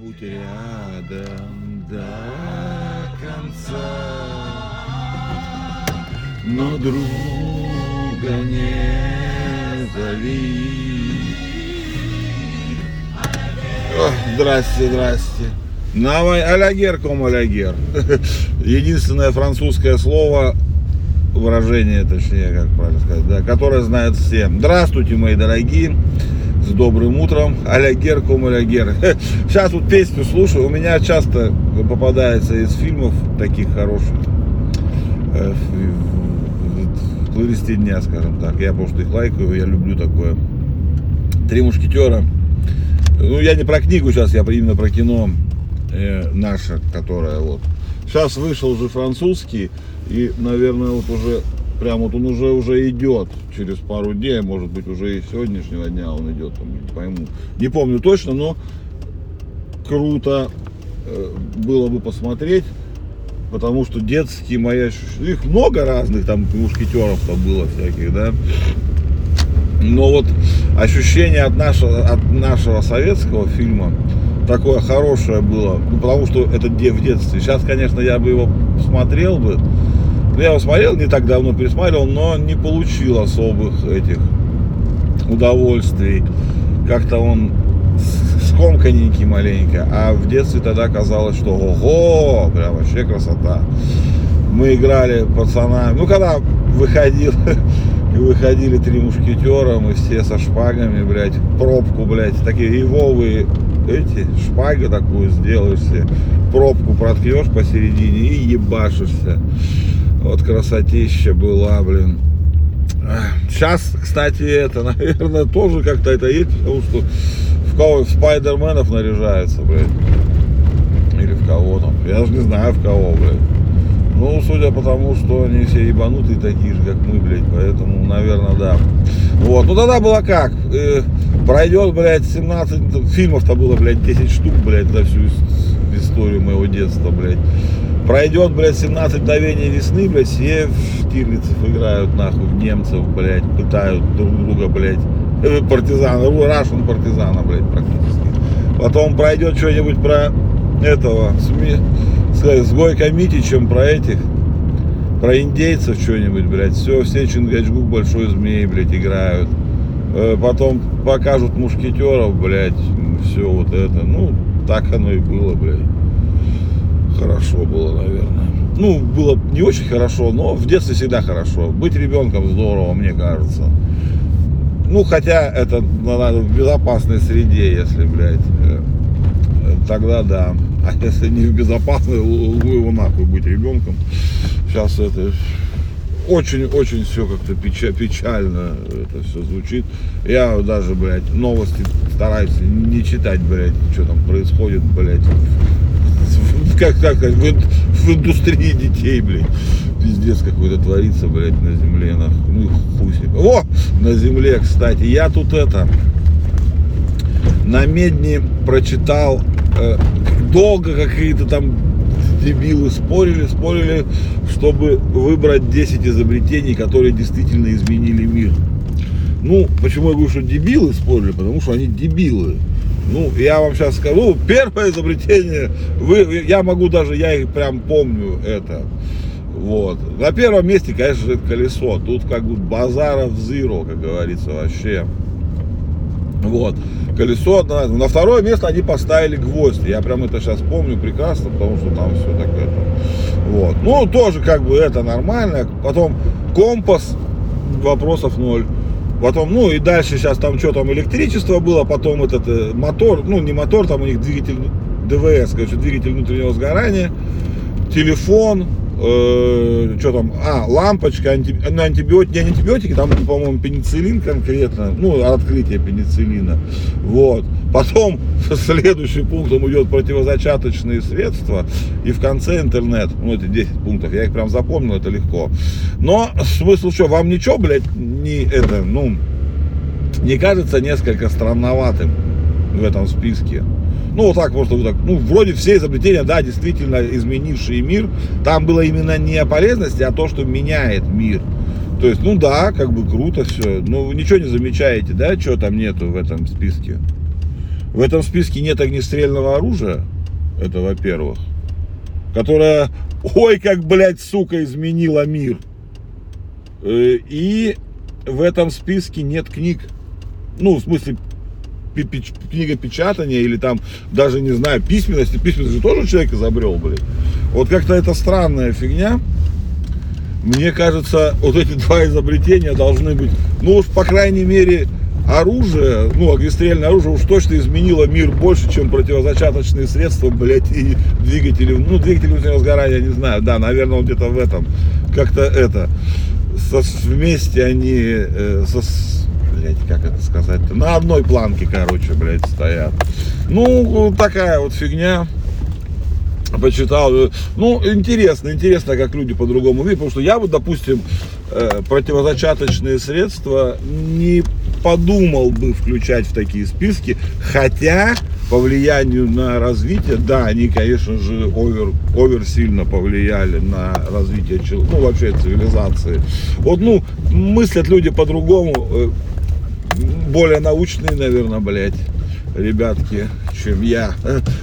будь рядом до конца, но друга не зови. Здрасте, здрасте. Навай алягер ком алягер. Единственное французское слово, выражение, точнее, как правильно сказать, да, которое знают все. Здравствуйте, мои дорогие с добрым утром. Алягер, ком алягер. Сейчас вот песню слушаю. У меня часто попадается из фильмов таких хороших. э, в- в плейлисте дня, скажем так. Я просто их лайкаю, я люблю такое. Три мушкетера. Ну, я не про книгу сейчас, я именно про кино э, наше, которое вот. Сейчас вышел уже французский, и, наверное, вот уже прям вот он уже уже идет через пару дней, может быть, уже и сегодняшнего дня он идет, там, не пойму. Не помню точно, но круто э, было бы посмотреть, потому что детские мои ощущения, их много разных там мушкетеров там было всяких, да. Но вот ощущение от нашего, от нашего советского фильма такое хорошее было. Ну, потому что это в детстве. Сейчас, конечно, я бы его смотрел бы. Ну, я его смотрел не так давно, пересматривал, но не получил особых этих удовольствий. Как-то он скомканенький маленько. А в детстве тогда казалось, что ого, прям вообще красота. Мы играли пацанами. Ну, когда выходил, и выходили три мушкетера, мы все со шпагами, блядь, пробку, блядь, такие ивовые эти, шпага такую сделаешь себе, пробку проткнешь посередине и ебашишься. Вот красотища была, блин. Сейчас, кстати, это, наверное, тоже как-то это есть, потому что в кого в спайдерменов наряжается, блядь. Или в кого там. Я даже не знаю в кого, блядь. Ну, судя по тому, что они все ебанутые такие же, как мы, блядь, поэтому, наверное, да. Вот, ну тогда было как? Э, пройдет, блядь, 17, ну, фильмов-то было, блядь, 10 штук, блядь, за всю ис- историю моего детства, блядь. Пройдет, блядь, 17 мгновений весны, блядь, все в Штирлицев играют, нахуй, в немцев, блядь, пытают друг друга, блядь, э, партизана, Рашен партизана, блядь, практически. Потом пройдет что-нибудь про этого, СМИ, сказать, с Гойко Митичем, про этих, про индейцев что-нибудь, блядь, все, все Чингачгук, Большой Змей, блядь, играют. Э, Потом покажут мушкетеров, блядь, все вот это, ну, так оно и было, блядь. Хорошо было, наверное. Ну, было не очень хорошо, но в детстве всегда хорошо. Быть ребенком здорово, мне кажется. Ну, хотя это надо в безопасной среде, если, блядь, э, тогда да. А если не в безопасной, ну его нахуй быть ребенком. Сейчас это очень-очень все как-то печа- печально это все звучит. Я даже, блядь, новости стараюсь не читать, блядь, что там происходит, блядь, как, сказать, в, в индустрии детей, блядь. Пиздец какой-то творится, блядь, на земле, нахуй. Ну хуй. О, на земле, кстати, я тут это, на Медне прочитал, э, долго какие-то там дебилы спорили, спорили, чтобы выбрать 10 изобретений, которые действительно изменили мир. Ну, почему я говорю, что дебилы спорили? Потому что они дебилы. Ну, я вам сейчас скажу, первое изобретение, вы, я могу даже, я их прям помню это. Вот. На первом месте, конечно, же, колесо. Тут как бы базаров зеро, как говорится, вообще. Вот. Колесо на, на второе место они поставили гвоздь. Я прям это сейчас помню прекрасно, потому что там все так это. Вот. Ну, тоже как бы это нормально. Потом компас, вопросов ноль. Потом, ну и дальше сейчас там что там электричество было, потом этот э, мотор, ну не мотор, там у них двигатель ДВС, короче, двигатель внутреннего сгорания, телефон, что там, а, лампочка, анти, ну, антибиотики, не антибиотики, там, по-моему, пенициллин конкретно, ну, открытие пенициллина, вот. Потом следующий пунктом идет противозачаточные средства, и в конце интернет, ну, это 10 пунктов, я их прям запомнил, это легко. Но смысл что, вам ничего, блядь, не это, ну, не кажется несколько странноватым в этом списке? Ну, вот так просто, вот так. Ну, вроде все изобретения, да, действительно изменившие мир. Там было именно не о полезности, а то, что меняет мир. То есть, ну да, как бы круто все. Но вы ничего не замечаете, да, что там нету в этом списке? В этом списке нет огнестрельного оружия, это во-первых, которое, ой, как, блядь, сука, изменило мир. Э, и в этом списке нет книг. Ну, в смысле, книга печатания или там даже, не знаю, письменности. Письменность же тоже человек изобрел, блядь. Вот как-то это странная фигня. Мне кажется, вот эти два изобретения должны быть, ну уж по крайней мере, оружие, ну, огнестрельное оружие уж точно изменило мир больше, чем противозачаточные средства, блядь, и двигатели, ну, двигатели внутреннего сгорания, не знаю, да, наверное, он где-то в этом, как-то это, со, вместе они, э, со, блядь, как это сказать-то, на одной планке, короче, блядь, стоят. Ну, такая вот фигня почитал. Ну, интересно, интересно, как люди по-другому видят, потому что я вот, допустим, э, противозачаточные средства не подумал бы включать в такие списки, хотя по влиянию на развитие, да, они, конечно же, овер, овер сильно повлияли на развитие, ну, вообще цивилизации. Вот, ну, мыслят люди по-другому, э, более научные, наверное, блядь ребятки, чем я.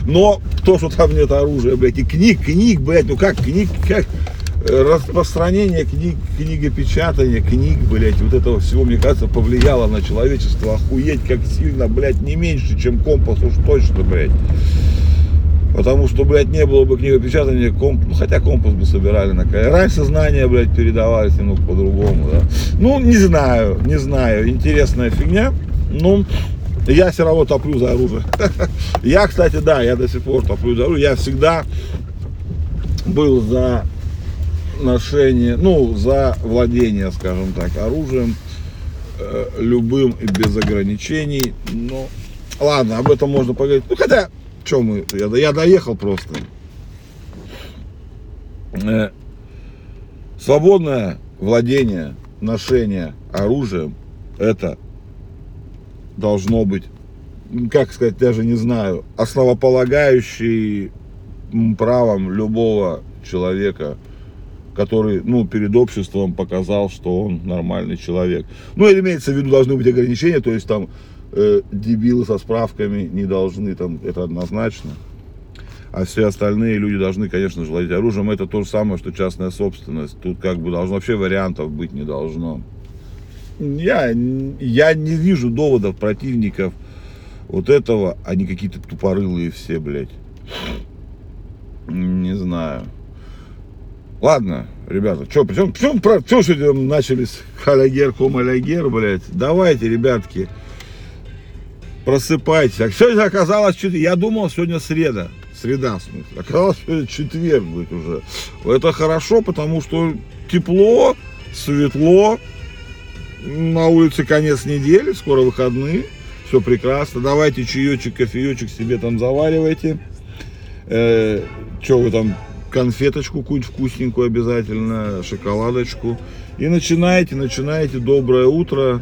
Но то, что там нет оружия, блядь, и книг, книг, блядь, ну как книг, как распространение книг, книгопечатания, книг, блядь, вот этого всего, мне кажется, повлияло на человечество охуеть как сильно, блядь, не меньше, чем компас, уж точно, блядь. Потому что, блядь, не было бы книгопечатания, комп... ну, хотя компас бы собирали на Раньше знания, блядь, передавались немного по-другому, да. Ну, не знаю, не знаю, интересная фигня. Ну, я все равно топлю за оружие. Я, кстати, да, я до сих пор топлю за оружие. Я всегда был за ношение, ну, за владение, скажем так, оружием э, любым и без ограничений. Но ладно, об этом можно поговорить. Ну, хотя, что мы, я, я доехал просто. Э, свободное владение, ношение оружием, это должно быть, как сказать, даже не знаю, основополагающий правом любого человека, который, ну, перед обществом показал, что он нормальный человек. Ну, имеется в виду, должны быть ограничения, то есть там э, дебилы со справками не должны, там, это однозначно. А все остальные люди должны, конечно же, владеть оружием. Это то же самое, что частная собственность. Тут как бы должно, вообще вариантов быть не должно я, я не вижу доводов противников вот этого, они какие-то тупорылые все, блядь. Не знаю. Ладно, ребята, что, почему, почему, почему что начались халягер, комалягер, блядь? Давайте, ребятки, просыпайтесь. А сегодня оказалось, что я думал, сегодня среда. Среда, в смысле. Оказалось, что четверг будет уже. Это хорошо, потому что тепло, светло, на улице конец недели, скоро выходные, все прекрасно. Давайте чаечек, кофеечек себе там заваривайте. Э, что вы там, конфеточку какую-нибудь вкусненькую обязательно, шоколадочку. И начинайте, начинайте. Доброе утро.